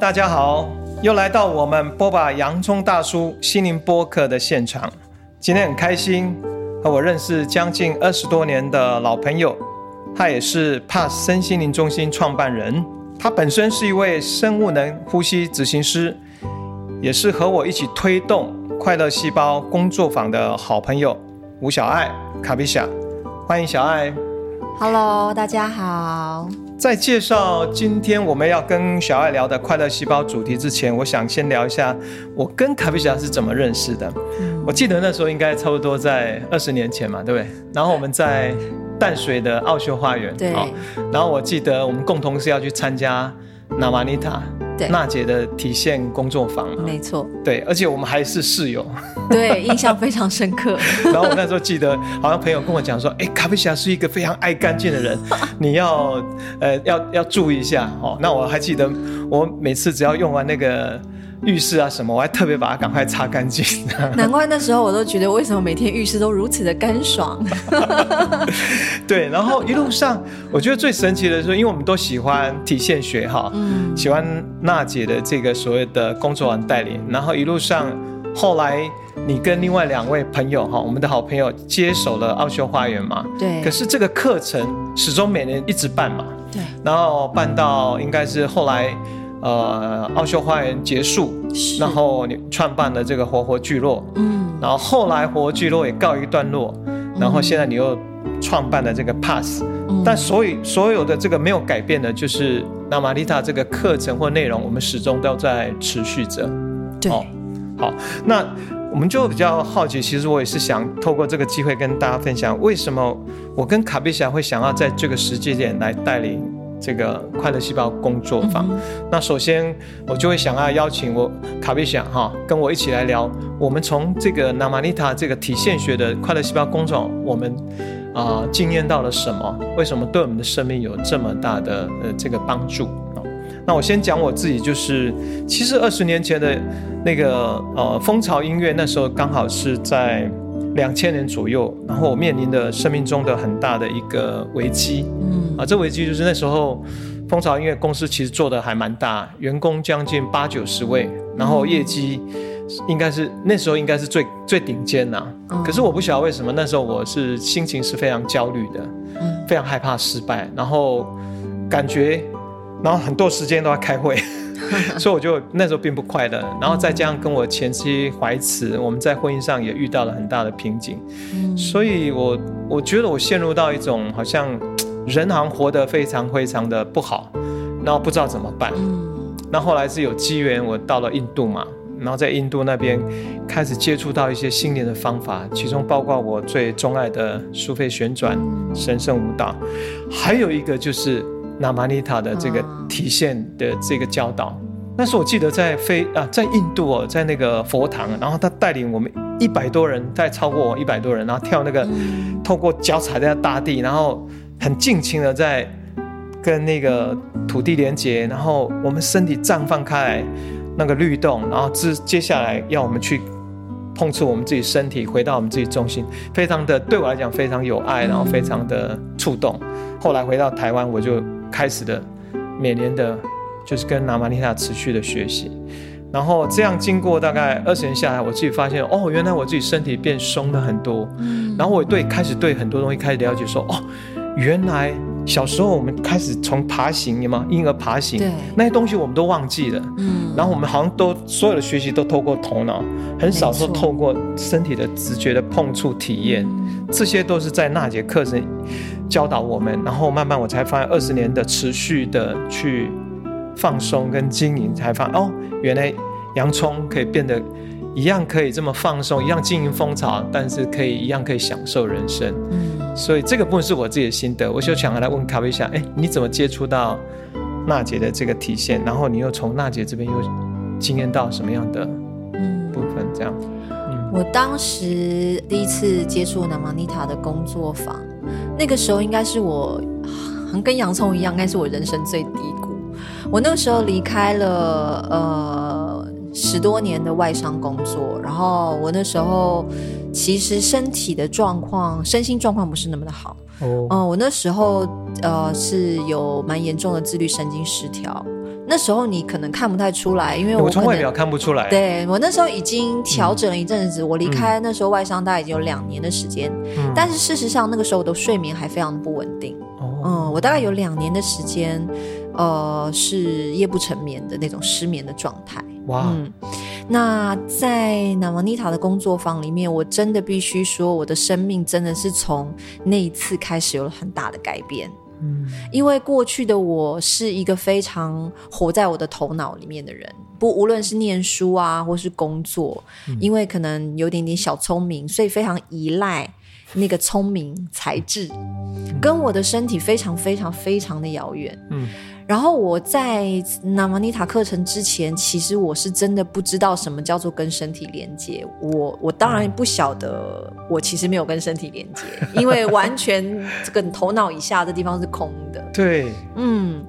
大家好，又来到我们剥吧洋葱大叔心灵播客的现场。今天很开心和我认识将近二十多年的老朋友，他也是 PASS 身心灵中心创办人。他本身是一位生物能呼吸执行师，也是和我一起推动快乐细胞工作坊的好朋友吴小爱卡比夏。欢迎小爱。Hello，大家好。在介绍今天我们要跟小爱聊的快乐细胞主题之前，我想先聊一下我跟卡比夏是怎么认识的。嗯、我记得那时候应该差不多在二十年前嘛，对不对？然后我们在淡水的奥修花园，对。然后我记得我们共同是要去参加娜玛尼塔。娜姐的体现工作坊，没错，对，而且我们还是室友，对，印象非常深刻。然后我那时候记得，好像朋友跟我讲说，哎，卡比夏是一个非常爱干净的人，你要呃要要注意一下哦。那我还记得，我每次只要用完那个。浴室啊什么，我还特别把它赶快擦干净。难怪那时候我都觉得，为什么每天浴室都如此的干爽？对，然后一路上，我觉得最神奇的是，因为我们都喜欢体现学哈，嗯，喜欢娜姐的这个所谓的工作坊带领，然后一路上，后来你跟另外两位朋友哈，我们的好朋友接手了奥修花园嘛，对。可是这个课程始终每年一直办嘛，对。然后办到应该是后来。呃，奥修花园结束，然后你创办了这个活活聚落，嗯，然后后来活活聚落也告一段落，嗯，然后现在你又创办了这个 PASS，嗯，但所以所有的这个没有改变的，就是那玛丽塔这个课程或内容，我们始终都在持续着。对，哦，好，那我们就比较好奇，其实我也是想透过这个机会跟大家分享，为什么我跟卡比霞会想要在这个时间点来带领。这个快乐细胞工作坊，嗯，那首先我就会想要邀请我卡比霞哈，跟我一起来聊，我们从这个娜玛尼塔这个体现学的快乐细胞工作，我们啊经验到了什么？为什么对我们的生命有这么大的呃这个帮助？那我先讲我自己，就是其实二十年前的那个呃蜂巢音乐，那时候刚好是在。两千年左右，然后我面临的生命中的很大的一个危机，嗯啊，这危机就是那时候蜂巢音乐公司其实做的还蛮大，员工将近八九十位，然后业绩应该是那时候应该是最最顶尖呐、啊嗯。可是我不晓得为什么那时候我是心情是非常焦虑的，嗯，非常害怕失败，然后感觉，然后很多时间都在开会。所以我就那时候并不快乐，然后再加上跟我前妻怀慈，我们在婚姻上也遇到了很大的瓶颈，所以我我觉得我陷入到一种好像人好像活得非常非常的不好，然后不知道怎么办。那后来是有机缘，我到了印度嘛，然后在印度那边开始接触到一些心灵的方法，其中包括我最钟爱的苏菲旋转、神圣舞蹈，还有一个就是。娜玛尼塔的这个体现的这个教导，那时候我记得在非啊，在印度哦，在那个佛堂，然后他带领我们一百多人，再超过我一百多人，然后跳那个，透过脚踩在大地，然后很尽情的在跟那个土地连接，然后我们身体绽放开来那个律动，然后接接下来要我们去碰触我们自己身体，回到我们自己中心，非常的对我来讲非常有爱，然后非常的触动。后来回到台湾，我就。开始的每年的，就是跟拿玛妮塔持续的学习，然后这样经过大概二十年下来，我自己发现哦，原来我自己身体变松了很多，然后我对开始对很多东西开始了解说，说哦，原来小时候我们开始从爬行，有吗？婴儿爬行，那些东西我们都忘记了，嗯，然后我们好像都所有的学习都透过头脑，很少说透过身体的直觉的碰触体验，这些都是在那节课程。教导我们，然后慢慢我才发现，二十年的持续的去放松跟经营，才发现哦，原来洋葱可以变得一样可以这么放松，一样经营风潮，但是可以一样可以享受人生。嗯，所以这个部分是我自己的心得，我就想来问卡比夏，哎，你怎么接触到娜姐的这个体现？然后你又从娜姐这边又经验到什么样的部分？这样。我当时第一次接触娜玛妮塔的工作坊，那个时候应该是我，跟洋葱一样，应该是我人生最低谷。我那个时候离开了呃十多年的外商工作，然后我那时候其实身体的状况、身心状况不是那么的好。哦，呃，我那时候呃是有蛮严重的自律神经失调。那时候你可能看不太出来，因为我，我从外表看不出来。对，我那时候已经调整了一阵子，嗯、我离开那时候外商大概已经有两年的时间，嗯、但是事实上那个时候我的睡眠还非常的不稳定。哦、嗯，我大概有两年的时间，呃，是夜不成眠的那种失眠的状态。哇，嗯，那在 Navanita 的工作坊里面，我真的必须说，我的生命真的是从那一次开始有了很大的改变。嗯，因为过去的我是一个非常活在我的头脑里面的人，不无论是念书啊，或是工作，嗯、因为可能有点点小聪明，所以非常依赖那个聪明才智，嗯、跟我的身体非常非常非常的遥远。嗯。然后我在 Navanita 课程之前，其实我是真的不知道什么叫做跟身体连接。我我当然不晓得，我其实没有跟身体连接，因为完全这个头脑以下的地方是空的。对，嗯。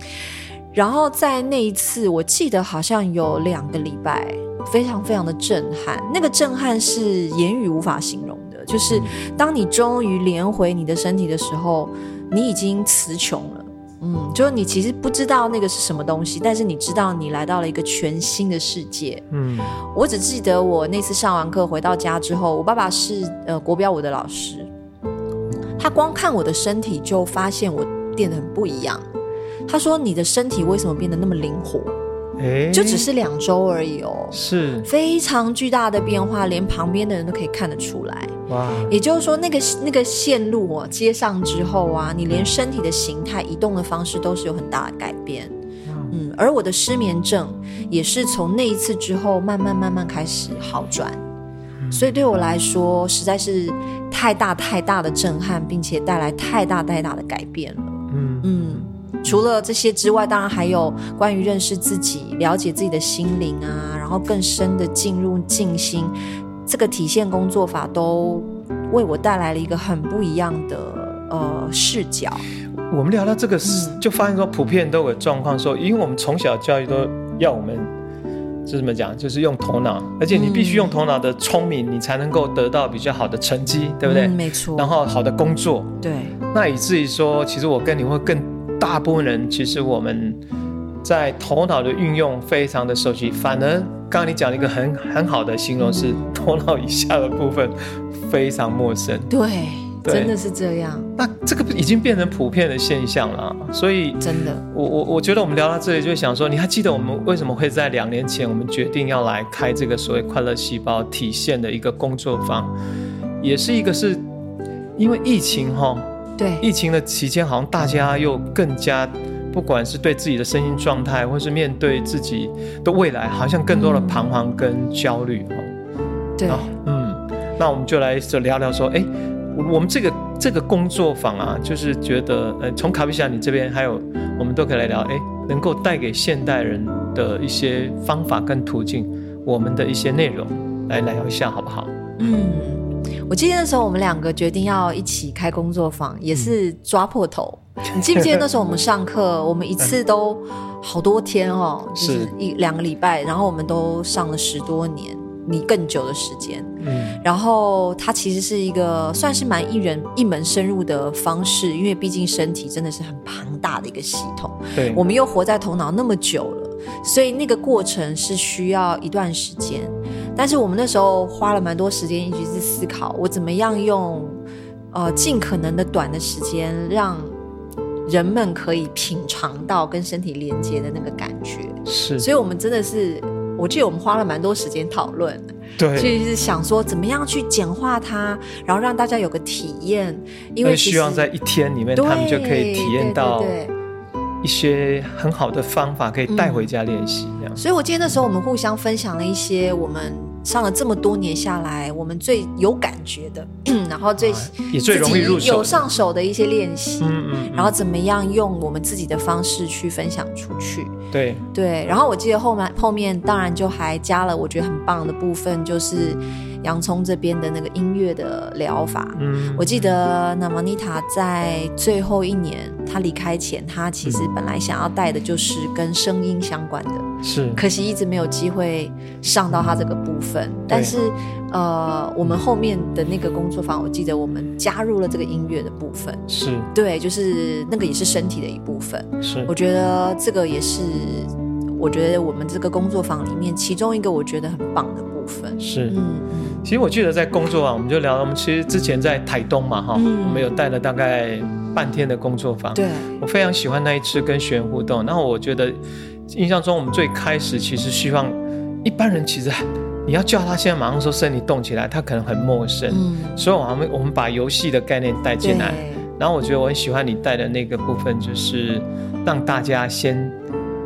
然后在那一次，我记得好像有两个礼拜，非常非常的震撼。那个震撼是言语无法形容的，就是当你终于连回你的身体的时候，你已经词穷了。嗯，就是你其实不知道那个是什么东西，但是你知道你来到了一个全新的世界。嗯，我只记得我那次上完课回到家之后，我爸爸是呃国标舞的老师，他光看我的身体就发现我变得很不一样。他说：“你的身体为什么变得那么灵活？”欸、就只是两周而已哦，是非常巨大的变化，连旁边的人都可以看得出来。哇！也就是说，那个那个线路哦，接上之后啊，你连身体的形态、移动的方式都是有很大的改变。嗯，而我的失眠症也是从那一次之后，慢慢慢慢开始好转。所以对我来说，实在是太大太大的震撼，并且带来太大太大的改变了。嗯嗯。除了这些之外，当然还有关于认识自己、了解自己的心灵啊，然后更深的进入静心，这个体现工作法都为我带来了一个很不一样的呃视角。我们聊到这个事，就发现说普遍都有状况说，因为我们从小教育都要我们是怎么讲，就是用头脑，而且你必须用头脑的聪明，你才能够得到比较好的成绩，对不对？嗯，没错。然后好的工作，对。那以至于说，其实我跟你会更。大部分人其实我们在头脑的运用非常的熟悉，反而刚刚你讲了一个很很好的形容，是头脑以下的部分非常陌生。对，对真的是这样。那这个已经变成普遍的现象了，所以真的，我我我觉得我们聊到这里，就想说，你还记得我们为什么会在两年前我们决定要来开这个所谓快乐细胞体现的一个工作坊，也是一个是因为疫情哈。对，疫情的期间，好像大家又更加，不管是对自己的身心状态，或是面对自己的未来，好像更多的彷徨跟焦虑。对，嗯，那我们就来就聊聊说，哎，我们这个这个工作坊啊，就是觉得，呃，从卡比西亚你这边，还有我们都可以来聊，哎，能够带给现代人的一些方法跟途径，我们的一些内容，来聊一下，好不好？嗯。我记得那时候我们两个决定要一起开工作坊，也是抓破头。嗯、你记不记得那时候我们上课，我们一次都好多天哦，就是一两个礼拜，然后我们都上了十多年，你更久的时间。嗯，然后它其实是一个算是蛮一人一门深入的方式，因为毕竟身体真的是很庞大的一个系统。对，我们又活在头脑那么久了，所以那个过程是需要一段时间。但是我们那时候花了蛮多时间一直在思考，我怎么样用呃尽可能的短的时间，让人们可以品尝到跟身体连接的那个感觉。是，所以我们真的是，我记得我们花了蛮多时间讨论，对，就是想说怎么样去简化它，然后让大家有个体验。因为希望在一天里面，他们就可以体验到一些很好的方法，可以带回家练习。这样，所以我记得那时候我们互相分享了一些我们。上了这么多年下来，我们最有感觉的，然后最也最容易入手、有上手的一些练习，嗯嗯，然后怎么样用我们自己的方式去分享出去，对。对。然后我记得后面后面当然就还加了我觉得很棒的部分，就是洋葱这边的那个音乐的疗法。嗯，我记得 Navanita 在最后一年他离开前，他其实本来想要带的就是跟声音相关的。是，可惜一直没有机会上到他这个部分。但是，呃，我们后面的那个工作坊，我记得我们加入了这个音乐的部分。是，对，就是那个也是身体的一部分。是，我觉得这个也是我觉得我们这个工作坊里面其中一个我觉得很棒的部分。是，嗯，其实我记得在工作坊，我们就聊，我们其实之前在台东嘛，哈、嗯，我们有带了大概半天的工作坊。对，我非常喜欢那一次跟学员互动。然后我觉得印象中，我们最开始其实希望一般人其实你要叫他现在马上说身体动起来，他可能很陌生。嗯，所以我们我们把游戏的概念带进来。然后我觉得我很喜欢你带的那个部分，就是让大家先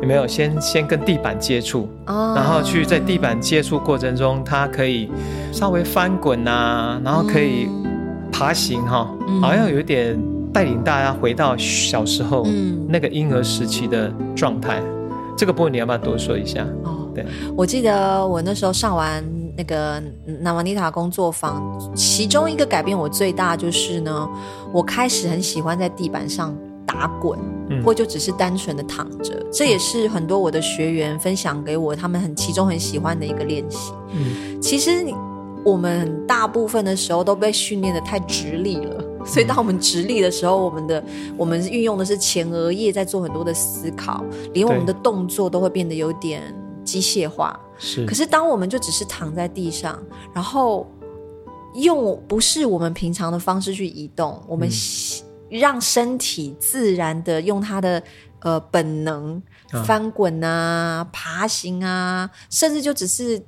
有没有先先跟地板接触，然后去在地板接触过程中，它可以稍微翻滚啊，然后可以爬行哈，好像有一点带领大家回到小时候那个婴儿时期的状态。这个部分你要不要多说一下？哦，对，我记得我那时候上完。那个娜玛尼塔工作坊，其中一个改变我最大就是呢，我开始很喜欢在地板上打滚，嗯、或就只是单纯的躺着。这也是很多我的学员分享给我，他们很其中很喜欢的一个练习。嗯，其实我们大部分的时候都被训练的太直立了，所以当我们直立的时候，我们的我们运用的是前额叶在做很多的思考，连我们的动作都会变得有点机械化。是，可是当我们就只是躺在地上，然后用不是我们平常的方式去移动，我们让身体自然的用它的呃本能翻滚啊、爬行啊，甚至就只是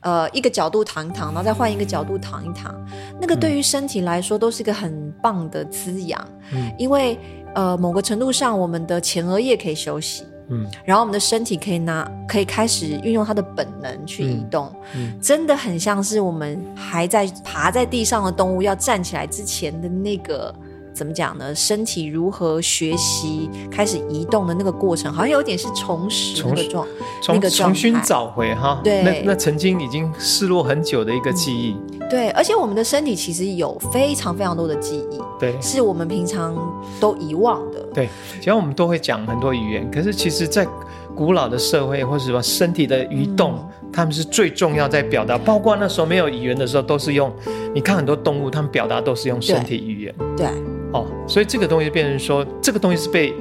呃一个角度躺一躺，然后再换一个角度躺一躺，那个对于身体来说都是一个很棒的滋养，嗯，因为呃某个程度上，我们的前额叶可以休息。嗯，然后我们的身体可以拿，可以开始运用它的本能去移动，嗯嗯、真的很像是我们还在爬在地上的动物要站起来之前的那个。怎么讲呢？身体如何学习开始移动的那个过程，好像有点是重拾那个状，那个重新找回哈。对，那那曾经已经失落很久的一个记忆。嗯、对，而且我们的身体其实有非常非常多的记忆，对，是我们平常都遗忘的。对，其实我们都会讲很多语言，可是其实，在古老的社会或者什么身体的移动，嗯、他们是最重要在表达。包括那时候没有语言的时候，都是用。你看很多动物，他们表达都是用身体语言。对。对哦，所以这个东西变成说，这个东西是被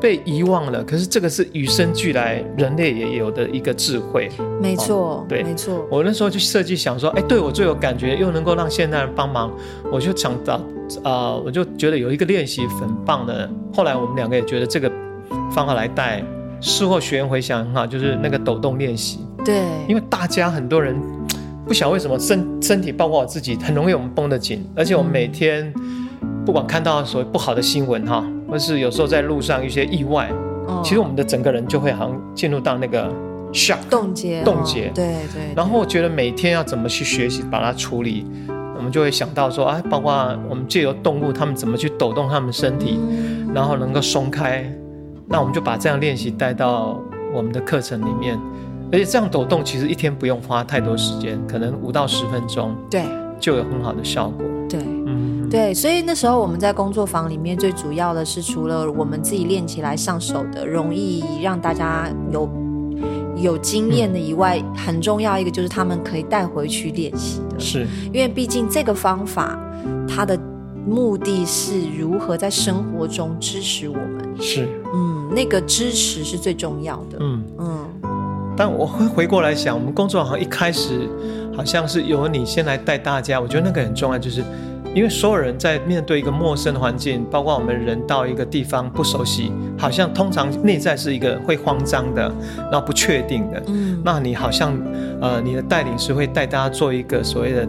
被遗忘了。可是这个是与生俱来，人类也有的一个智慧。没错，哦、对，没错。我那时候就设计想说，哎，对我最有感觉，又能够让现代人帮忙，我就想到啊、呃，我就觉得有一个练习很棒的。后来我们两个也觉得这个方法来带，事后学员回想很好，就是那个抖动练习。对，因为大家很多人 不晓得为什么身身体，包括我自己，很容易我们绷得紧，而且我们每天。不管看到所谓不好的新闻哈，或是有时候在路上一些意外，哦、其实我们的整个人就会好像进入到那个 shock 冻结，冻结，对对。然后我觉得每天要怎么去学习把它处理，我们就会想到说哎，包括我们借由动物，他们怎么去抖动他们身体，嗯、然后能够松开，那我们就把这样练习带到我们的课程里面，而且这样抖动其实一天不用花太多时间，可能五到十分钟，对，就有很好的效果，对。对，所以那时候我们在工作坊里面最主要的是，除了我们自己练起来上手的，容易让大家有有经验的以外，嗯、很重要一个就是他们可以带回去练习的。是，因为毕竟这个方法它的目的是如何在生活中支持我们。是，嗯，那个支持是最重要的。嗯嗯。但我会回过来想，我们工作好像一开始好像是由你先来带大家，我觉得那个很重要，就是。因为所有人在面对一个陌生的环境，包括我们人到一个地方不熟悉，好像通常内在是一个会慌张的，然后不确定的。嗯，那你好像呃，你的带领是会带大家做一个所谓的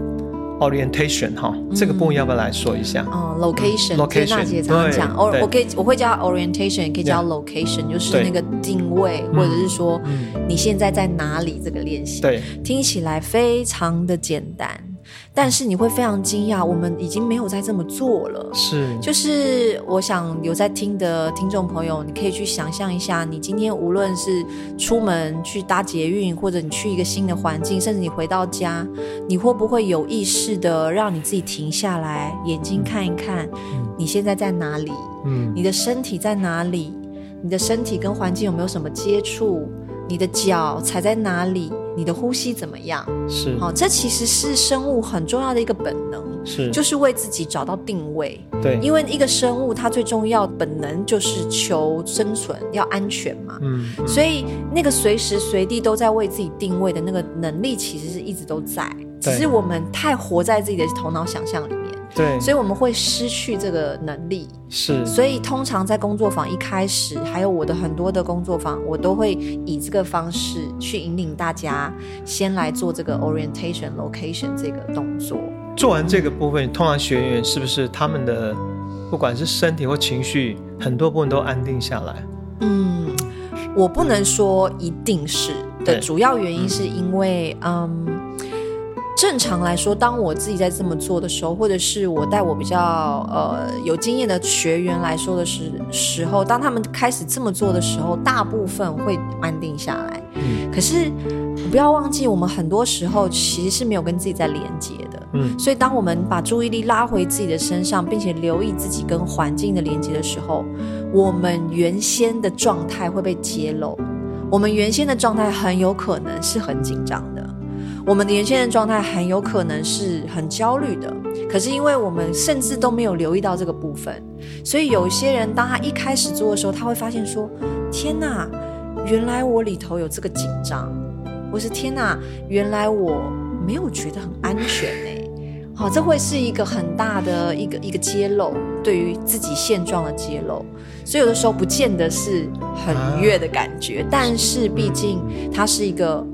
orientation 哈，嗯、这个部分要不要来说一下？哦，location，location，娜姐常常讲，我可以我会叫 orientation，也可以叫 location，对就是那个定位，或者是说你现在在哪里这个练习。对，听起来非常的简单。但是你会非常惊讶，我们已经没有再这么做了。是，就是我想有在听的听众朋友，你可以去想象一下，你今天无论是出门去搭捷运，或者你去一个新的环境，甚至你回到家，你会不会有意识的让你自己停下来，眼睛看一看，你现在在哪里？嗯，你的身体在哪里？你的身体跟环境有没有什么接触？你的脚踩在哪里？你的呼吸怎么样？是，好，这其实是生物很重要的一个本能。是，就是为自己找到定位。对，因为一个生物它最重要本能就是求生存，要安全嘛。嗯，嗯，所以那个随时随地都在为自己定位的那个能力，其实是一直都在，只是我们太活在自己的头脑想象里面。对，所以我们会失去这个能力。是，所以通常在工作坊一开始，还有我的很多的工作坊，我都会以这个方式去引领大家先来做这个 orientation location 这个动作。做完这个部分，通常学员是不是他们的不管是身体或情绪，很多部分都安定下来？嗯，我不能说一定是的，主要原因是因为，嗯。嗯正常来说，当我自己在这么做的时候，或者是我带我比较呃有经验的学员来说的时时候，当他们开始这么做的时候，大部分会安定下来。嗯，可是不要忘记，我们很多时候其实是没有跟自己在连接的。嗯，所以当我们把注意力拉回自己的身上，并且留意自己跟环境的连接的时候，我们原先的状态会被揭露。我们原先的状态很有可能是很紧张的。我们的原先的状态很有可能是很焦虑的，可是因为我们甚至都没有留意到这个部分，所以有些人当他一开始做的时候，他会发现说：“天哪，原来我里头有这个紧张，或是天哪，原来我没有觉得很安全呢。”好，这会是一个很大的一个一个揭露，对于自己现状的揭露。所以有的时候不见得是很愉悦的感觉，但是毕竟它是一个。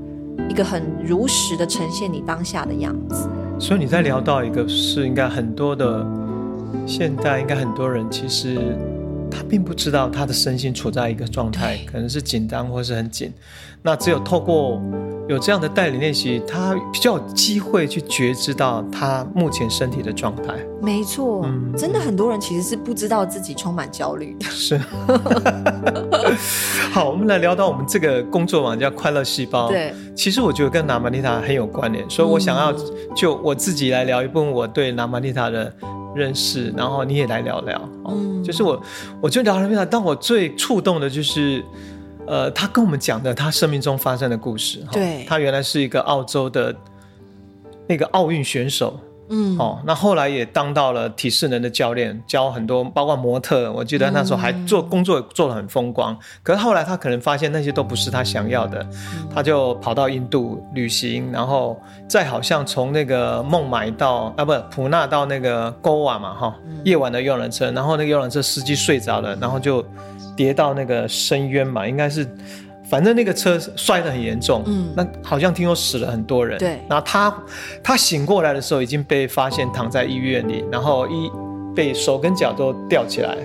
一个很如实的呈现你当下的样子，所以你在聊到一个是应该很多的，现在应该很多人其实他并不知道他的身心处在一个状态，可能是紧张或是很紧，那只有透过。有这样的带领练习，他比较有机会去觉知到他目前身体的状态。没错，嗯，真的很多人其实是不知道自己充满焦虑。是。好，我们来聊到我们这个工作坊叫快乐细胞。对，其实我觉得跟拿玛丽塔很有关联，所以我想要就我自己来聊一部分我对拿玛丽塔的认识，然后你也来聊聊。嗯，就是我，我觉得娜玛丽塔，但我最触动的就是。呃，他跟我们讲的他生命中发生的故事。对，他原来是一个澳洲的那个奥运选手。嗯，哦，那后来也当到了体适能的教练，教很多，包括模特。我记得那时候还做工作做得很风光。嗯。可是后来他可能发现那些都不是他想要的，嗯，他就跑到印度旅行，然后再好像从那个孟买到啊，不，普纳到那个戈瓦嘛，哈，夜晚的游览车，然后那个游览车司机睡着了，然后就。跌到那个深渊嘛，应该是，反正那个车摔得很严重，嗯，那好像听说死了很多人，对。然后他他醒过来的时候已经被发现躺在医院里，然后一被手跟脚都吊起来，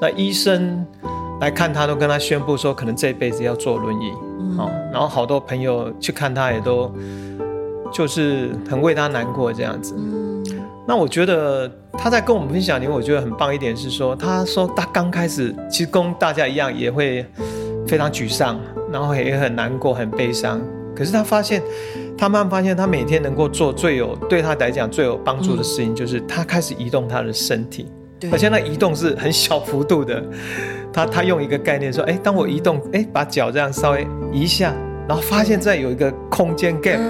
那医生来看他都跟他宣布说可能这辈子要坐轮椅，嗯，哦，然后好多朋友去看他也都就是很为他难过这样子。嗯。那我觉得他在跟我们分享里面，我觉得很棒一点是说，他说他刚开始其实跟大家一样也会非常沮丧，然后也很难过、很悲伤。可是他发现，他慢慢发现，他每天能够做最有对他来讲最有帮助的事情，就是他开始移动他的身体，嗯、而且那移动是很小幅度的。他他用一个概念说，哎，当我移动，哎，把脚这样稍微移一下，然后发现这有一个空间 gap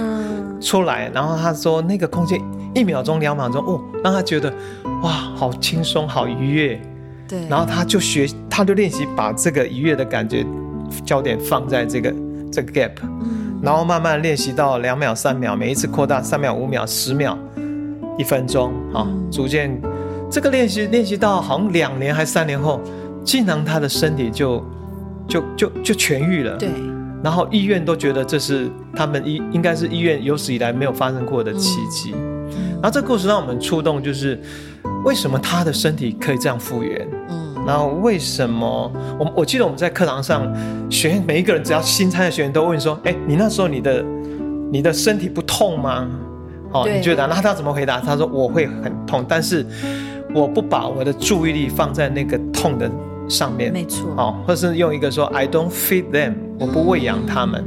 出来，然后他说那个空间。一秒钟、两秒钟，哦，让他觉得哇，好轻松，好愉悦。对，然后他就学，他就练习把这个愉悦的感觉焦点放在这个这个 gap，嗯，然后慢慢练习到两秒、三秒，每一次扩大三秒、五秒、十秒、一分钟，啊，嗯，逐渐这个练习练习到好像两年还三年后，竟然他的身体就就就就痊愈了。对，然后医院都觉得这是他们医应该是医院有史以来没有发生过的奇迹。嗯然后这个故事让我们触动，就是为什么他的身体可以这样复原？嗯，然后为什么我我记得我们在课堂上，学员每一个人只要新参的学员都问说：“哎，你那时候你的你的身体不痛吗？”哦，你觉得？那他怎么回答？他说：“我会很痛，但是我不把我的注意力放在那个痛的上面。”没错。哦，或是用一个说：“I don't feed them，我不喂养他们。”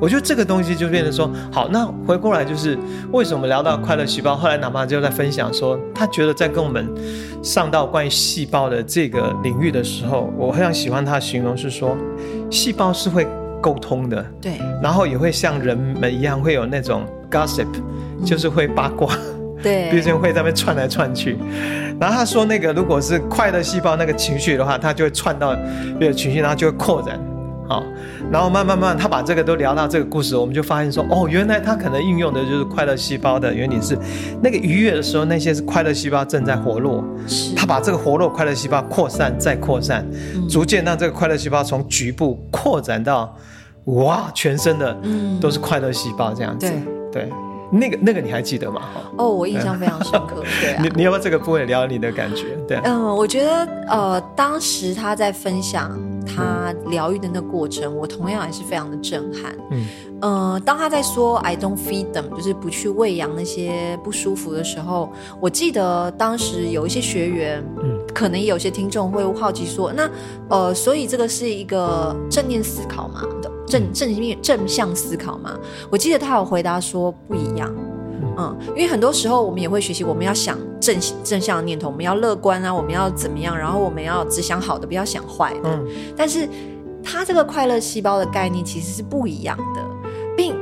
我觉得这个东西就变成说，好，那回过来就是为什么聊到快乐细胞，后来哪怕就在分享说，他觉得在跟我们上到关于细胞的这个领域的时候，我非常喜欢他的形容是说，细胞是会沟通的，对，然后也会像人们一样会有那种 gossip，就是会八卦，对，BCN 会在那边窜来窜去。然后他说，那个如果是快乐细胞那个情绪的话，它就会窜到别的情绪，然后就会扩展。好，然后慢慢慢，他把这个都聊到这个故事，我们就发现说，哦，原来他可能运用的就是快乐细胞的原理是，那个愉悦的时候，那些是快乐细胞正在活络，是他把这个活络快乐细胞扩散再扩散，嗯、逐渐让这个快乐细胞从局部扩展到，哇，全身的都是快乐细胞这样子，嗯、对。对那个那个你还记得吗？哦，我印象非常深刻。对啊，你你要不要这个部分聊你的感觉？对，嗯，我觉得呃，当时他在分享他疗愈的那个过程，我同样也是非常的震撼。嗯，呃，当他在说 “I don't feed them”，就是不去喂养那些不舒服的时候，我记得当时有一些学员，嗯，可能有些听众会好奇说，那呃，所以这个是一个正念思考嘛？正正面正向思考嘛？我记得他有回答说不一样，嗯，因为很多时候我们也会学习，我们要想正正向的念头，我们要乐观啊，我们要怎么样？然后我们要只想好的，不要想坏的。嗯，但是他这个快乐细胞的概念其实是不一样的，并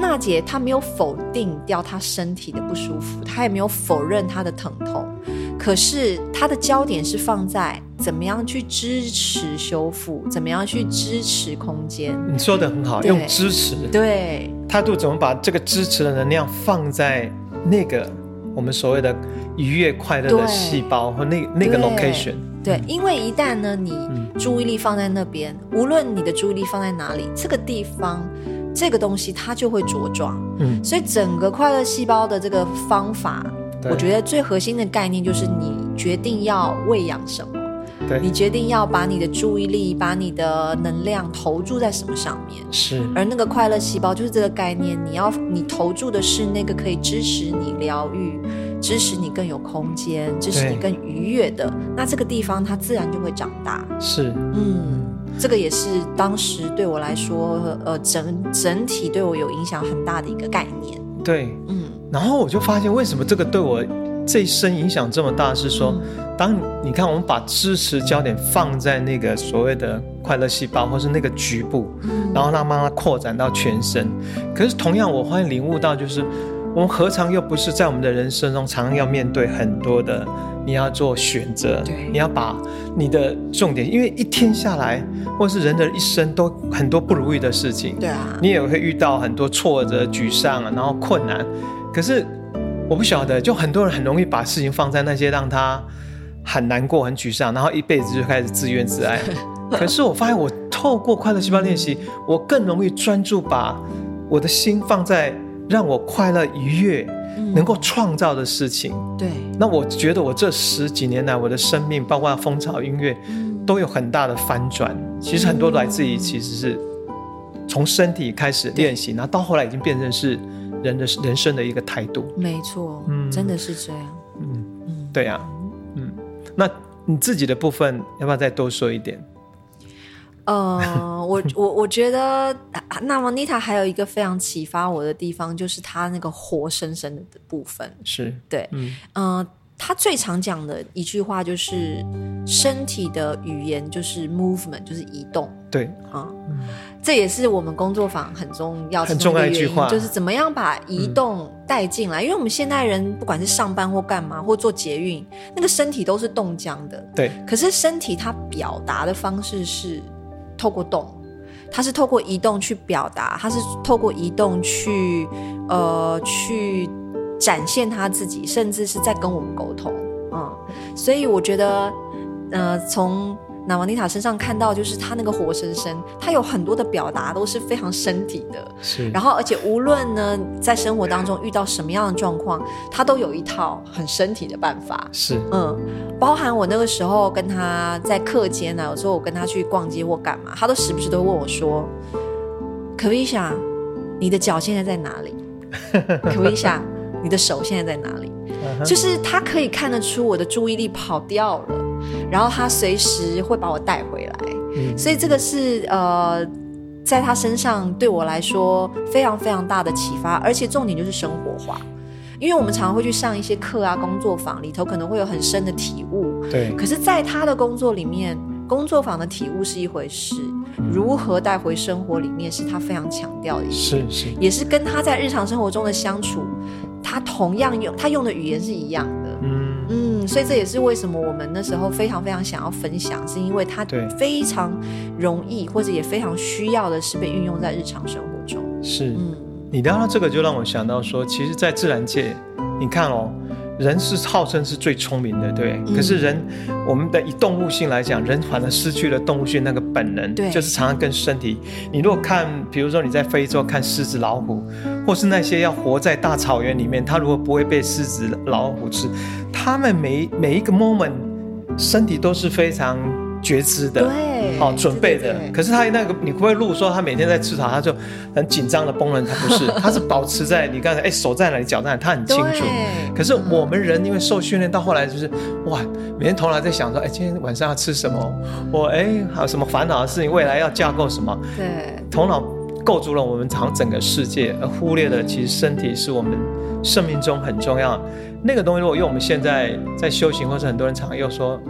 娜姐她没有否定掉她身体的不舒服，她也没有否认她的疼痛。可是它的焦点是放在怎么样去支持修复，怎么样去支持空间。你说的很好，用支持。对，态度怎么把这个支持的能量放在那个我们所谓的愉悦快乐的细胞和那那个 location。对，因为一旦呢，你注意力放在那边，无论你的注意力放在哪里，这个地方这个东西它就会茁壮。嗯，所以整个快乐细胞的这个方法。我觉得最核心的概念就是你决定要喂养什么，对，你决定要把你的注意力、把你的能量投注在什么上面。是，而那个快乐细胞就是这个概念，你要你投注的是那个可以支持你疗愈、支持你更有空间、支持你更愉悦的，那这个地方它自然就会长大。是，嗯，这个也是当时对我来说，呃，整整体对我有影响很大的一个概念。对，嗯。然后我就发现，为什么这个对我这一生影响这么大？是说，当你看我们把支持焦点放在那个所谓的快乐细胞，或是那个局部，然后让它慢慢扩展到全身。可是同样，我发现领悟到，就是我们何尝又不是在我们的人生中，常常要面对很多的，你要做选择，你要把你的重点，因为一天下来，或是人的一生都很多不如意的事情，对啊，你也会遇到很多挫折、沮丧，然后困难。可是我不晓得，就很多人很容易把事情放在那些让他很难过、很沮丧，然后一辈子就开始自怨自艾。可是我发现，我透过快乐细胞练习，我更容易专注把我的心放在让我快乐、愉悦、能够创造的事情。对。那我觉得我这十几年来，我的生命，包括风潮音乐，都有很大的翻转。其实很多来自于，其实是从身体开始练习，然后到后来已经变成是。人的人生的一个态度，没错，嗯，真的是这样，嗯嗯，对呀、啊，嗯，那你自己的部分要不要再多说一点？呃，我 我我觉得，那么妮塔还有一个非常启发我的地方，就是他那个活生生的部分，是对，嗯、呃，他最常讲的一句话就是，身体的语言就是 movement，就是移动，对，啊、嗯。这也是我们工作坊很重要的很重要一句话，就是怎么样把移动带进来。嗯、因为我们现代人不管是上班或干嘛，或做捷运，那个身体都是冻僵的。对。可是身体它表达的方式是透过动，他是透过移动去表达，他是透过移动去呃去展现他自己，甚至是在跟我们沟通。嗯，所以我觉得，呃，从。那瓦妮塔身上看到，就是他那个活生生，他有很多的表达都是非常身体的。是。然后，而且无论呢，在生活当中遇到什么样的状况，他都有一套很身体的办法。是。嗯，包含我那个时候跟他在课间呢，有时候我跟他去逛街或干嘛，他都时不时都问我说：“可薇莎，你的脚现在在哪里？可薇莎，你的手现在在哪里？” uh. 就是他可以看得出我的注意力跑掉了。然后他随时会把我带回来，嗯，所以这个是呃，在他身上对我来说非常非常大的启发，而且重点就是生活化，因为我们常常会去上一些课啊，工作坊里头可能会有很深的体悟，对。可是，在他的工作里面，工作坊的体悟是一回事，如何带回生活里面是他非常强调的是是，也是跟他在日常生活中的相处。他同样用他用的语言是一样的。嗯嗯，所以这也是为什么我们那时候非常非常想要分享，是因为它非常容易或者也非常需要的是被运用在日常生活中。是，嗯，你聊到这个就让我想到说，其实，在自然界，你看哦。人是号称是最聪明的，对。嗯、可是人，我们的以动物性来讲，人反而失去了动物性那个本能，对，就是常常跟身体。你如果看，比如说你在非洲看狮子、老虎，或是那些要活在大草原里面，它如果不会被狮子、老虎吃，他们每每一个 moment 身体都是非常。觉知的，对，好、哦、准备的。可是他那个，你不会录说他每天在吃草，他就很紧张的崩了，他不是，他是保持在你刚才哎手在哪里脚在哪里，他很清楚。可是我们人因为受训练到后来就是哇，每天头脑在想说哎今天晚上要吃什么，我哎还有什么烦恼的事情，未来要架构什么？对，头脑构筑了我们长整个世界，而忽略了其实身体是我们生命中很重要那个东西。如果用我们现在在修行，或者很多人常又说。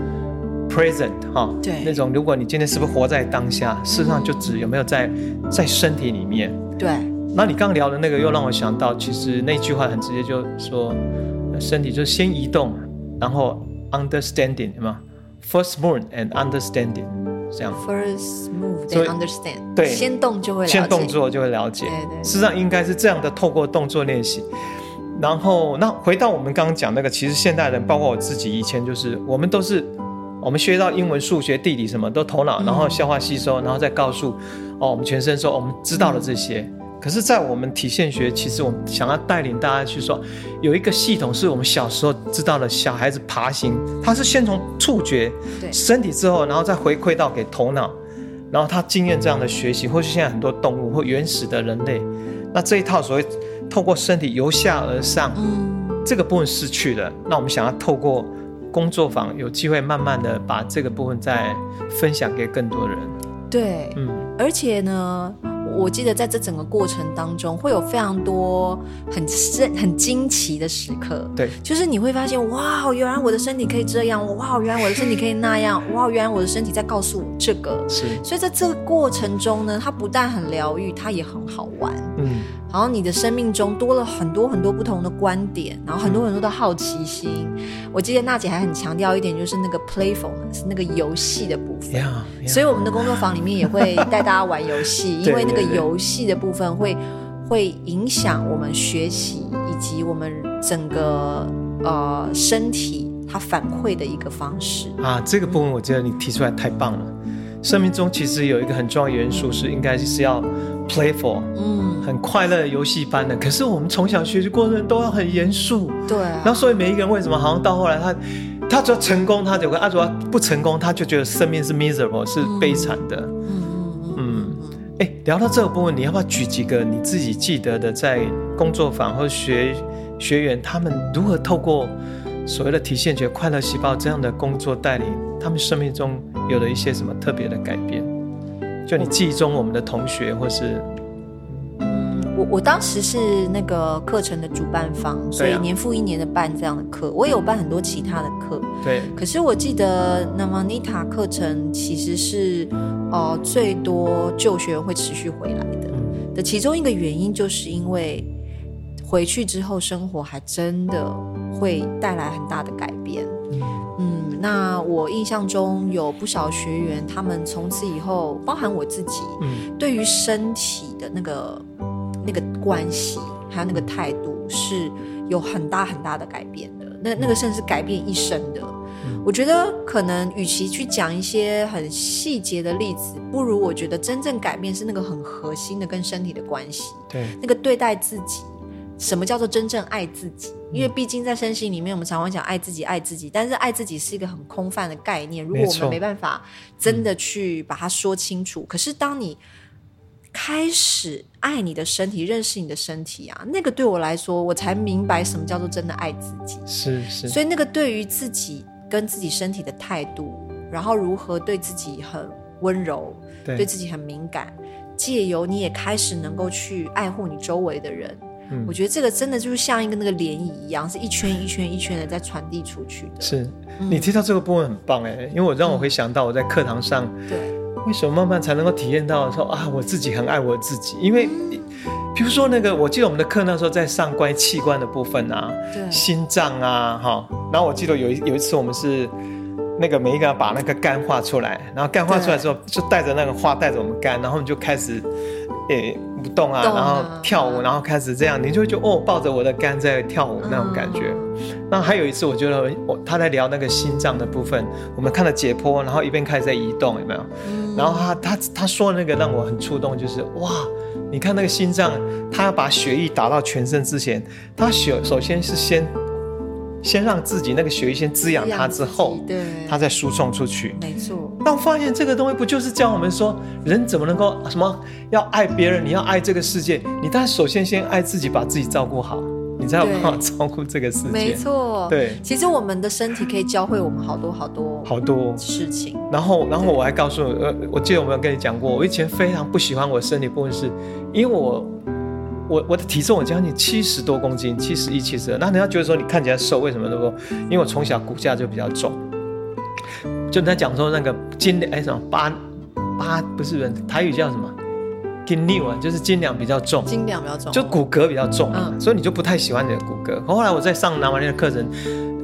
present 哈，对，那种如果你今天是不是活在当下，事实上就指有没有在在身体里面。对，那你刚聊的那个又让我想到，其实那句话很直接，就说身体就是先移动，然后 understanding 对吗？First move and understanding 这样。First move then understand。对，先动就会了解。先动作就会了解。对对。事实上应该是这样的，透过动作练习。然后那回到我们刚刚讲那个，其实现代人包括我自己，以前就是我们都是。我们学到英文、数学、地理，什么都头脑，然后消化吸收，然后再告诉哦，我们全身说我们知道了这些。可是，在我们体现学，其实我们想要带领大家去说，有一个系统是我们小时候知道的。小孩子爬行，他是先从触觉、身体之后，然后再回馈到给头脑，然后他经验这样的学习。或许现在很多动物或原始的人类，那这一套所谓透过身体由下而上，嗯这个部分失去了。那我们想要透过。工作坊有机会慢慢的把这个部分再分享给更多人。对，嗯，而且呢，我记得在这整个过程当中，会有非常多很深、很惊奇的时刻。对，就是你会发现，哇，原来我的身体可以这样，哇，原来我的身体可以那样，哇，原来我的身体在告诉我这个。是，所以在这个过程中呢，它不但很疗愈，它也很好玩。嗯。然后你的生命中多了很多很多不同的观点，然后很多很多的好奇心。嗯、我记得娜姐还很强调一点，就是那个 playfulness，那个游戏的部分。Yeah, yeah. 所以我们的工作坊里面也会带大家玩游戏，因为那个游戏的部分会会影响我们学习以及我们整个呃身体它反馈的一个方式。啊，这个部分我觉得你提出来太棒了。生命中其实有一个很重要的元素是应该是要 playful，嗯，很快乐游戏般的。可是我们从小学习过程都要很严肃，对啊。然后所以每一个人为什么好像到后来他他只要成功他就跟，他只要不成功他就觉得生命是 miserable 是悲惨的，嗯嗯嗯。哎，聊到这个部分，你要不要举几个你自己记得的在工作坊或学学员他们如何透过所谓的体现觉快乐细胞这样的工作带领他们生命中？有了一些什么特别的改变？就你记忆中我们的同学，或是，嗯，我我当时是那个课程的主办方，所以年复一年的办这样的课，我也有办很多其他的课。对。可是我记得 Namanita 课程其实是，呃，最多旧学员会持续回来的。的其中一个原因，就是因为回去之后，生活还真的会带来很大的改变。那我印象中有不少学员，他们从此以后，包含我自己，嗯，对于身体的那个那个关系，还有那个态度，是有很大很大的改变的。那那个甚至是改变一生的。我觉得可能与其去讲一些很细节的例子，不如我觉得真正改变是那个很核心的跟身体的关系。对，那个对待自己。什么叫做真正爱自己？因为毕竟在身心里面，我们常常讲爱自己，爱自己。但是爱自己是一个很空泛的概念，如果我们没办法真的去把它说清楚。可是当你开始爱你的身体，认识你的身体啊，那个对我来说，我才明白什么叫做真的爱自己。是是。所以那个对于自己跟自己身体的态度，然后如何对自己很温柔，对，对自己很敏感，借由你也开始能够去爱护你周围的人。嗯，我觉得这个真的就是像一个那个涟漪一样，是一圈一圈一圈的在传递出去的。是，你提到这个部分很棒哎，因为我让我会想到我在课堂上，对，为什么慢慢才能够体验到说啊，我自己很爱我自己，因为比如说那个，我记得我们的课那时候在上关于器官的部分啊，对，心脏啊，哈。然后我记得有一有一次我们是那个每一个把那个肝画出来，然后肝画出来之后就带着那个画带着我们肝，然后我们就开始。诶，不动啊，然后跳舞，然后开始这样，你就会觉得哦，抱着我的肝在跳舞那种感觉。那还有一次，我觉得我他在聊那个心脏的部分，我们看了解剖，然后一边开始在移动，有没有？然后他他他说那个让我很触动，就是哇，你看那个心脏，他要把血液打到全身之前，他首首先是先。先让自己那个血液先滋养它之后，对，它再输送出去。没错。但我发现这个东西不就是教我们说，人怎么能够什么要爱别人？你要爱这个世界，你当然首先先爱自己，把自己照顾好，你才有办法照顾这个世界。没错。对。其实我们的身体可以教会我们好多好多好多事情。然后，然后我还告诉呃，我记得我没有跟你讲过，我以前非常不喜欢我身体部分，是因为我。我我的体重我将近七十多公斤，七十一、七十二。那人家觉得说你看起来瘦，为什么都说？因为我从小骨架就比较重。就人家讲说那个斤两哎什么八八不是人台语叫什么？斤两啊，就是斤两比较重。斤两比较重。就骨骼比较重，嗯、所以你就不太喜欢你的骨骼。后来我在上南华那个课程，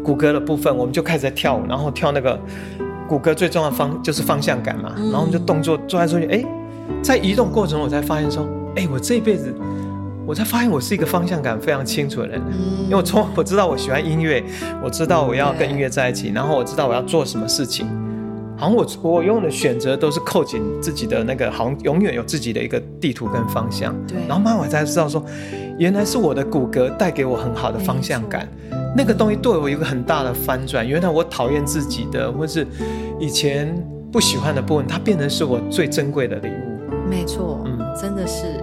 骨骼的部分我们就开始在跳舞，然后跳那个骨骼最重要的方就是方向感嘛。嗯、然后我们就动作做来做去，哎，在移动过程中我才发现说，哎，我这一辈子。我才发现我是一个方向感非常清楚的人，因为我从我知道我喜欢音乐，我知道我要跟音乐在一起，然后我知道我要做什么事情，好像我我永远的选择都是扣紧自己的那个，好像永远有自己的一个地图跟方向。对，然后慢慢我才知道说，原来是我的骨骼带给我很好的方向感，那个东西对我有一个很大的翻转。原来我讨厌自己的，或是以前不喜欢的部分，它变成是我最珍贵的礼物。没错，嗯，真的是。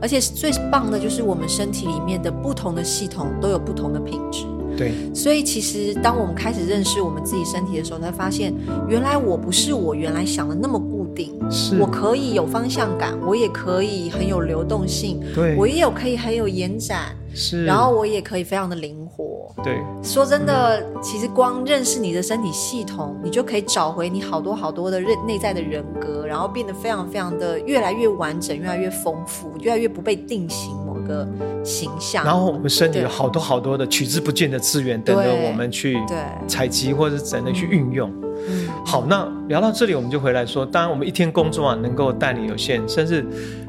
而且最棒的就是我们身体里面的不同的系统都有不同的品质。对，所以其实当我们开始认识我们自己身体的时候，才发现原来我不是我原来想的那么固定。是，我可以有方向感，我也可以很有流动性。对，我也有可以很有延展。是，然后我也可以非常的灵活。对，说真的，其实光认识你的身体系统，你就可以找回你好多好多的内内在的人格，然后变得非常非常的越来越完整，越来越丰富，越来越不被定型某个形象。然后我们身体有好多好多的取之不尽的资源等着我们去采集或者等着去运用。嗯，好，那聊到这里，我们就回来说，当然我们一天工作啊，能够带你有限，甚至。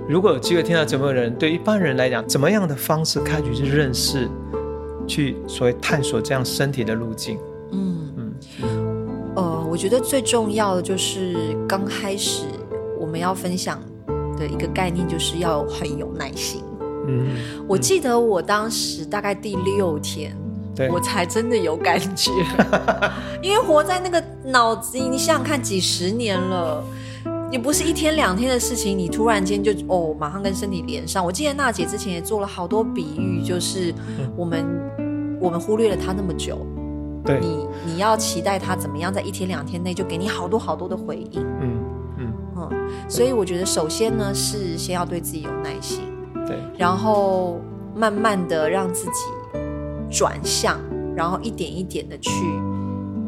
如果有机会听到节目的人，对一般人来讲，怎么样的方式开局去认识、去所谓探索这样身体的路径？嗯嗯，呃，我觉得最重要的就是刚开始我们要分享的一个概念，就是要很有耐心。嗯，我记得我当时大概第六天，对我才真的有感觉，因为活在那个脑子里，你想想看，几十年了。也不是一天两天的事情，你突然间就哦，马上跟身体连上。我记得娜姐之前也做了好多比喻，就是我们、嗯、我们忽略了她那么久，对，你你要期待她怎么样，在一天两天内就给你好多好多的回应，嗯嗯嗯。所以我觉得首先呢是先要对自己有耐心，对，然后慢慢的让自己转向，然后一点一点的去啊。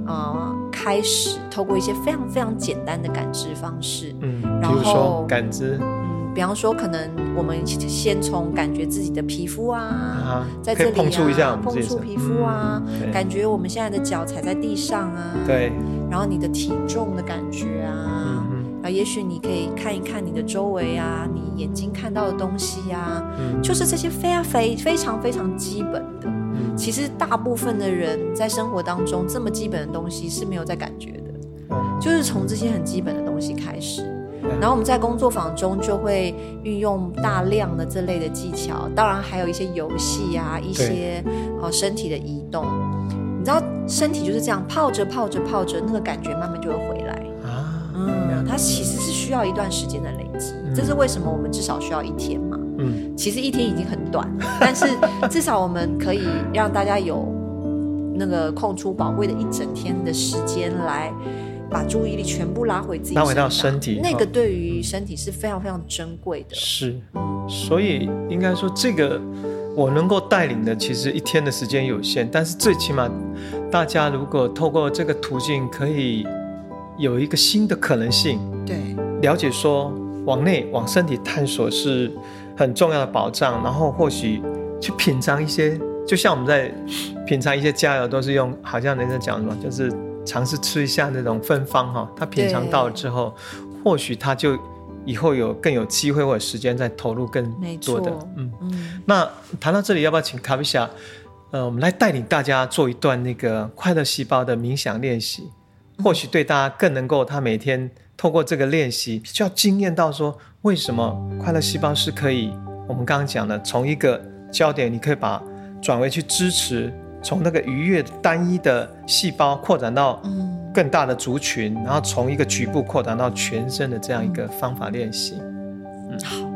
呃开始透过一些非常非常简单的感知方式，嗯，然后感知，嗯，比方说可能我们先从感觉自己的皮肤啊，啊在这里啊，碰触一下，碰触皮肤啊，嗯，感觉我们现在的脚踩在地上啊，对，然后你的体重的感觉啊，嗯，啊，也许你可以看一看你的周围啊，你眼睛看到的东西啊，嗯，就是这些非常非非常非常基本的。其实大部分的人在生活当中，这么基本的东西是没有在感觉的，就是从这些很基本的东西开始。然后我们在工作坊中就会运用大量的这类的技巧，当然还有一些游戏啊，一些哦身体的移动。你知道，身体就是这样泡着泡着泡着，那个感觉慢慢就会回来啊。嗯，它其实是需要一段时间的累积，这是为什么我们至少需要一天嘛。嗯，其实一天已经很短，但是至少我们可以让大家有那个空出宝贵的一整天的时间来把注意力全部拉回自己，拉回到身体，那个对于身体是非常非常珍贵的。是，所以应该说这个我能够带领的，其实一天的时间有限，但是最起码大家如果透过这个途径，可以有一个新的可能性，对，了解说往内往身体探索是。很重要的保障。然后或许去品尝一些，就像我们在品尝一些佳肴，都是用好像人家讲什么，就是尝试吃一下那种芬芳哈。他品尝到了之后，或许他就以后有更有机会或者时间再投入更多的。嗯嗯。那谈到这里，要不要请卡比夏，呃，我们来带领大家做一段那个快乐细胞的冥想练习，或许对大家更能够他每天。透过这个练习，比较惊艳到说，为什么快乐细胞是可以？我们刚刚讲的，从一个焦点，你可以把转为去支持，从那个愉悦单一的细胞扩展到更大的族群，然后从一个局部扩展到全身的这样一个方法练习。嗯，好。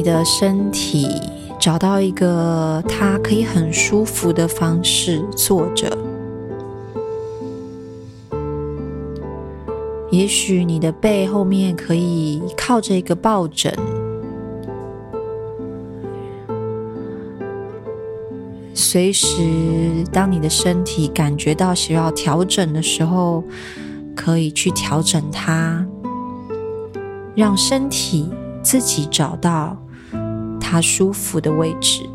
你的身体找到一个它可以很舒服的方式坐着。也许你的背后面可以靠着一个抱枕。随时，当你的身体感觉到需要调整的时候，可以去调整它，让身体。自己找到他舒服的位置。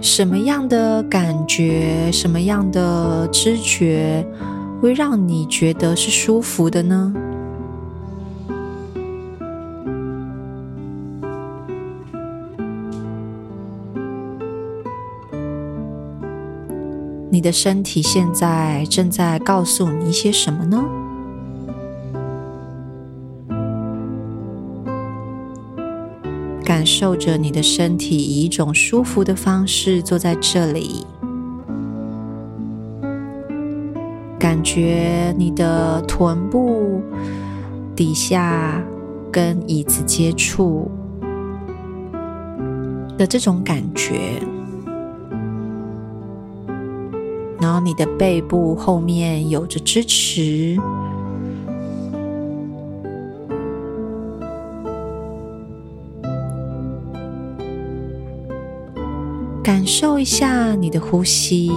什么样的感觉，什么样的知觉，会让你觉得是舒服的呢？你的身体现在正在告诉你一些什么呢？受着你的身体以一种舒服的方式坐在这里，感觉你的臀部底下跟椅子接触的这种感觉。然后你的背部后面有着支持，感受一下你的呼吸，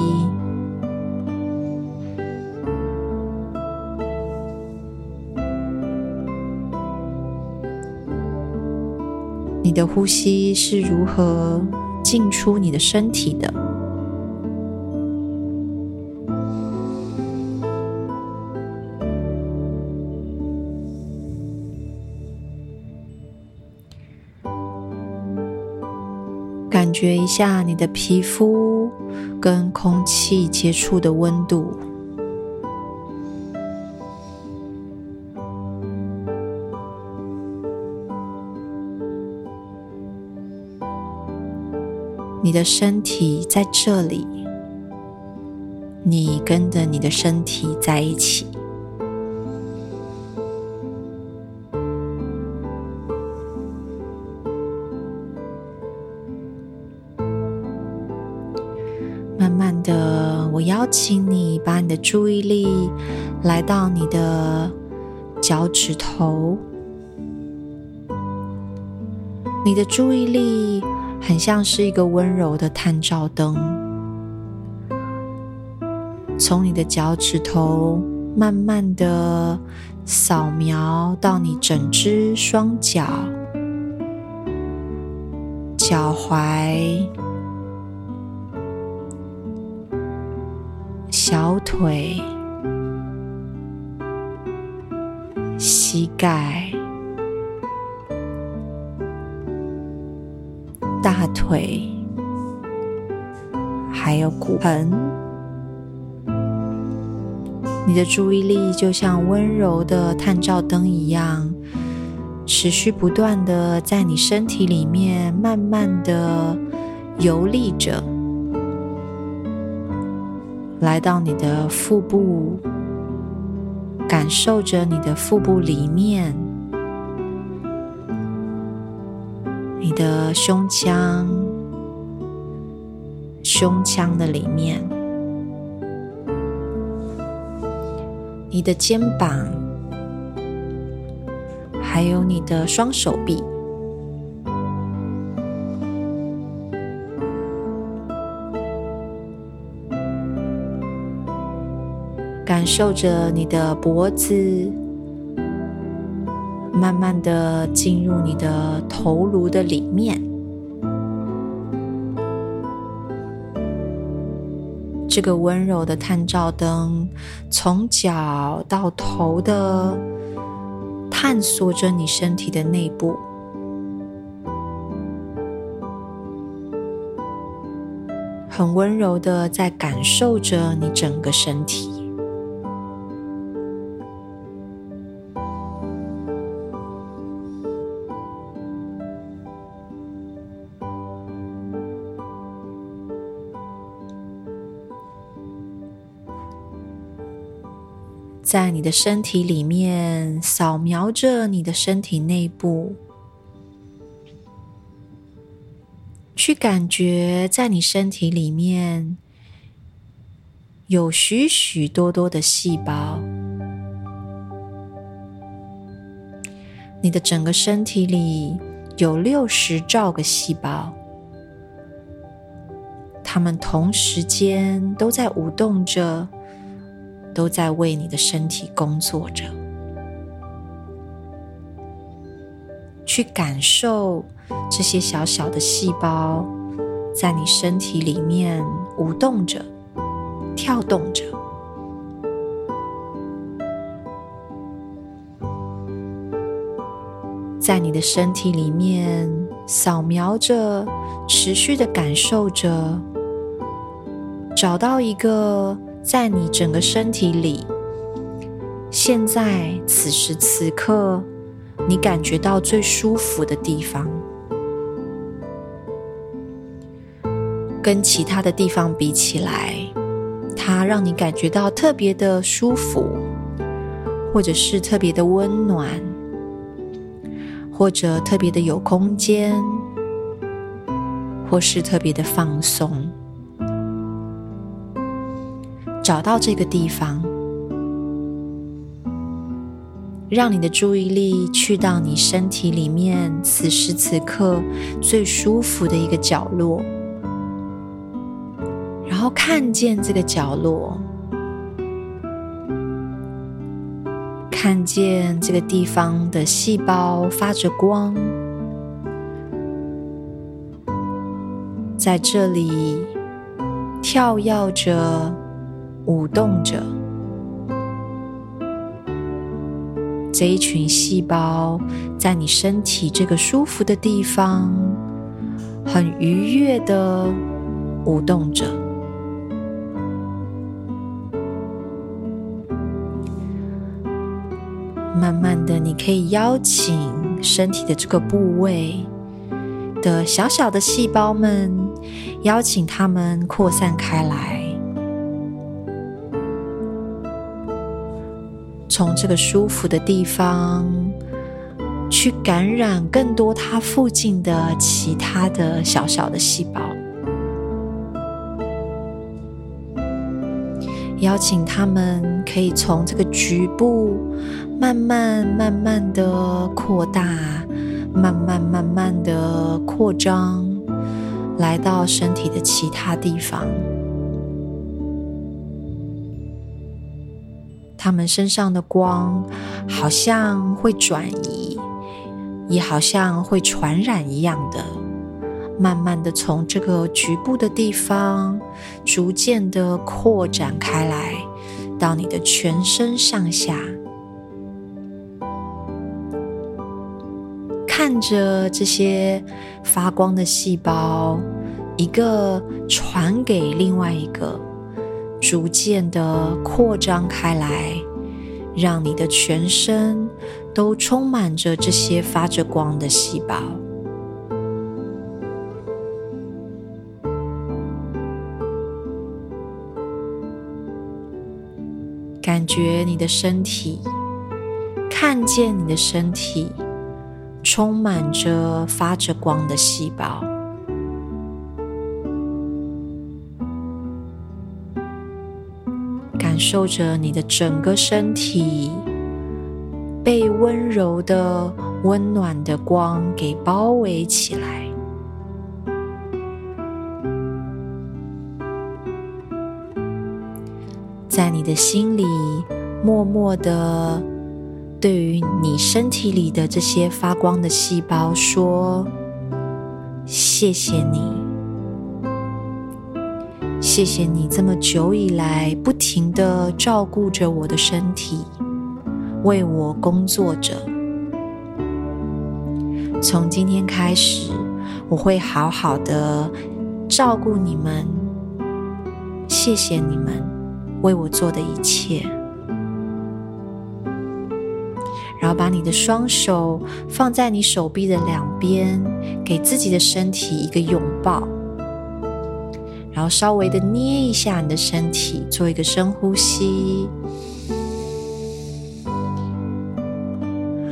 你的呼吸是如何进出你的身体的？觉一下你的皮肤跟空气接触的温度，你的身体在这里，你跟着你的身体在一起。你的注意力来到你的脚趾头。你的注意力很像是一个温柔的探照灯，从你的脚趾头慢慢的扫描到你整只双脚、脚踝。小腿、膝盖、大腿，还有骨盆，你的注意力就像温柔的探照灯一样，持续不断的在你身体里面慢慢的游历着。来到你的腹部，感受着你的腹部里面，你的胸腔，胸腔的里面，你的肩膀，还有你的双手臂。感受着你的脖子，慢慢的进入你的头颅的里面。这个温柔的探照灯，从脚到头的探索着你身体的内部，很温柔的在感受着你整个身体。在你的身体里面扫描着你的身体内部，去感觉在你身体里面有许许多多的细胞。你的整个身体里有六十兆个细胞，它们同时间都在舞动着。都在为你的身体工作着，去感受这些小小的细胞在你身体里面舞动着、跳动着，在你的身体里面扫描着、持续的感受着，找到一个。在你整个身体里，现在此时此刻，你感觉到最舒服的地方，跟其他的地方比起来，它让你感觉到特别的舒服，或者是特别的温暖，或者特别的有空间，或是特别的放松。找到这个地方，让你的注意力去到你身体里面此时此刻最舒服的一个角落，然后看见这个角落，看见这个地方的细胞发着光，在这里跳跃着。舞动着，这一群细胞在你身体这个舒服的地方，很愉悦的舞动着。慢慢的，你可以邀请身体的这个部位的小小的细胞们，邀请它们扩散开来。从这个舒服的地方去感染更多它附近的其他的小小的细胞，邀请他们可以从这个局部慢慢慢慢的扩大，慢慢慢慢的扩张，来到身体的其他地方。他们身上的光好像会转移，也好像会传染一样的，慢慢的从这个局部的地方，逐渐的扩展开来，到你的全身上下。看着这些发光的细胞，一个传给另外一个。逐渐的扩张开来，让你的全身都充满着这些发着光的细胞。感觉你的身体，看见你的身体，充满着发着光的细胞，感受着你的整个身体被温柔的、温暖的光给包围起来。在你的心里，默默的对于你身体里的这些发光的细胞说：“谢谢你，谢谢你这么久以来不停的照顾着我的身体，为我工作着。从今天开始，我会好好的照顾你们，谢谢你们。”为我做的一切，然后把你的双手放在你手臂的两边，给自己的身体一个拥抱，然后稍微的捏一下你的身体，做一个深呼吸。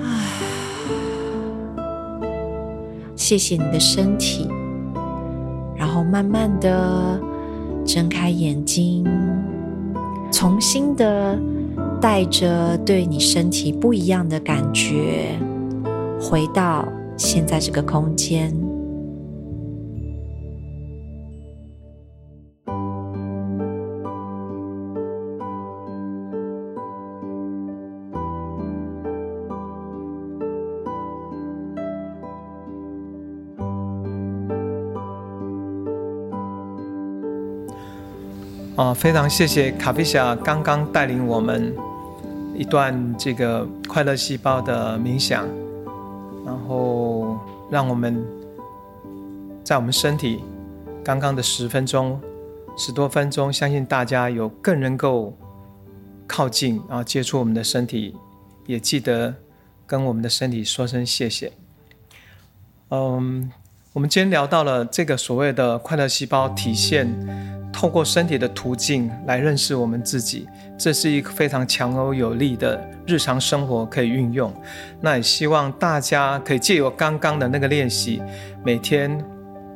啊，谢谢你的身体，然后慢慢的睁开眼睛。重新的带着对你身体不一样的感觉，回到现在这个空间。啊，非常谢谢卡菲霞刚刚带领我们一段这个快乐细胞的冥想，然后让我们在我们身体刚刚的十分钟、十多分钟，相信大家有更能够靠近，啊接触我们的身体，也记得跟我们的身体说声谢谢。嗯，我们今天聊到了这个所谓的快乐细胞体现。透过身体的途径来认识我们自己，这是一个非常强而有力的日常生活可以运用。那也希望大家可以借由刚刚的那个练习，每天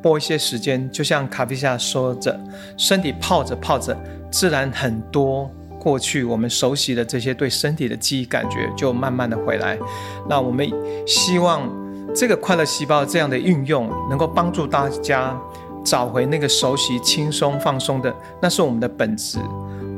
拨一些时间，就像卡皮夏说着，身体泡着泡着，自然很多过去我们熟悉的这些对身体的记忆感觉就慢慢的回来。那我们希望这个快乐细胞这样的运用，能够帮助大家。找回那个熟悉、轻松、放松的，那是我们的本质。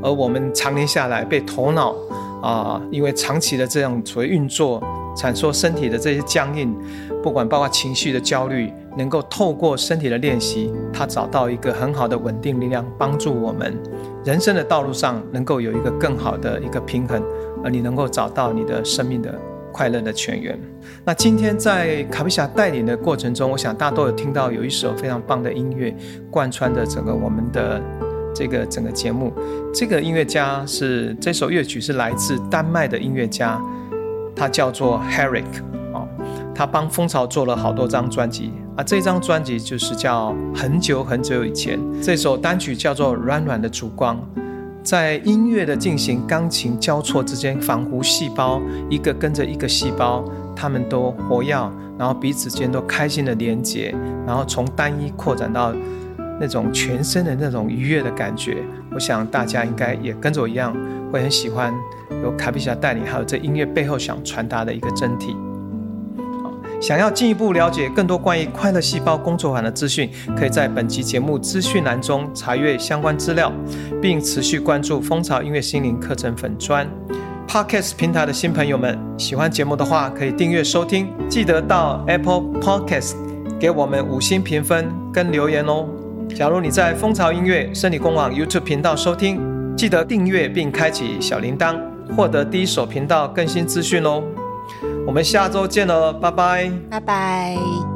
而我们常年下来被头脑啊、因为长期的这样所谓运作，产生身体的这些僵硬，不管包括情绪的焦虑，能够透过身体的练习，它找到一个很好的稳定力量，帮助我们人生的道路上能够有一个更好的一个平衡，而你能够找到你的生命的。快乐的泉源。那今天在卡菲霞带领的过程中，我想大家都有听到有一首非常棒的音乐贯穿着整个我们的这个整个节目。这个音乐家是这首乐曲是来自丹麦的音乐家，他叫做 Herrick 哦，他帮风潮做了好多张专辑啊。这张专辑就是叫很久很久以前，这首单曲叫做软软的烛光。在音乐的进行、钢琴交错之间，仿佛细胞一个跟着一个细胞，他们都活跃，然后彼此间都开心的连接，然后从单一扩展到那种全身的那种愉悦的感觉。我想大家应该也跟着我一样，会很喜欢由卡菲霞带领，还有这音乐背后想传达的一个真谛。想要进一步了解更多关于快乐细胞工作坊的资讯，可以在本集节目资讯栏中查阅相关资料，并持续关注蜂巢音乐心灵课程粉专。Podcast 平台的新朋友们，喜欢节目的话，可以订阅收听，记得到 Apple Podcast 给我们五星评分跟留言哦。假如你在蜂巢音乐生理工坊 YouTube 频道收听，记得订阅并开启小铃铛，获得第一手频道更新资讯哦。我们下周见了，拜拜，拜拜。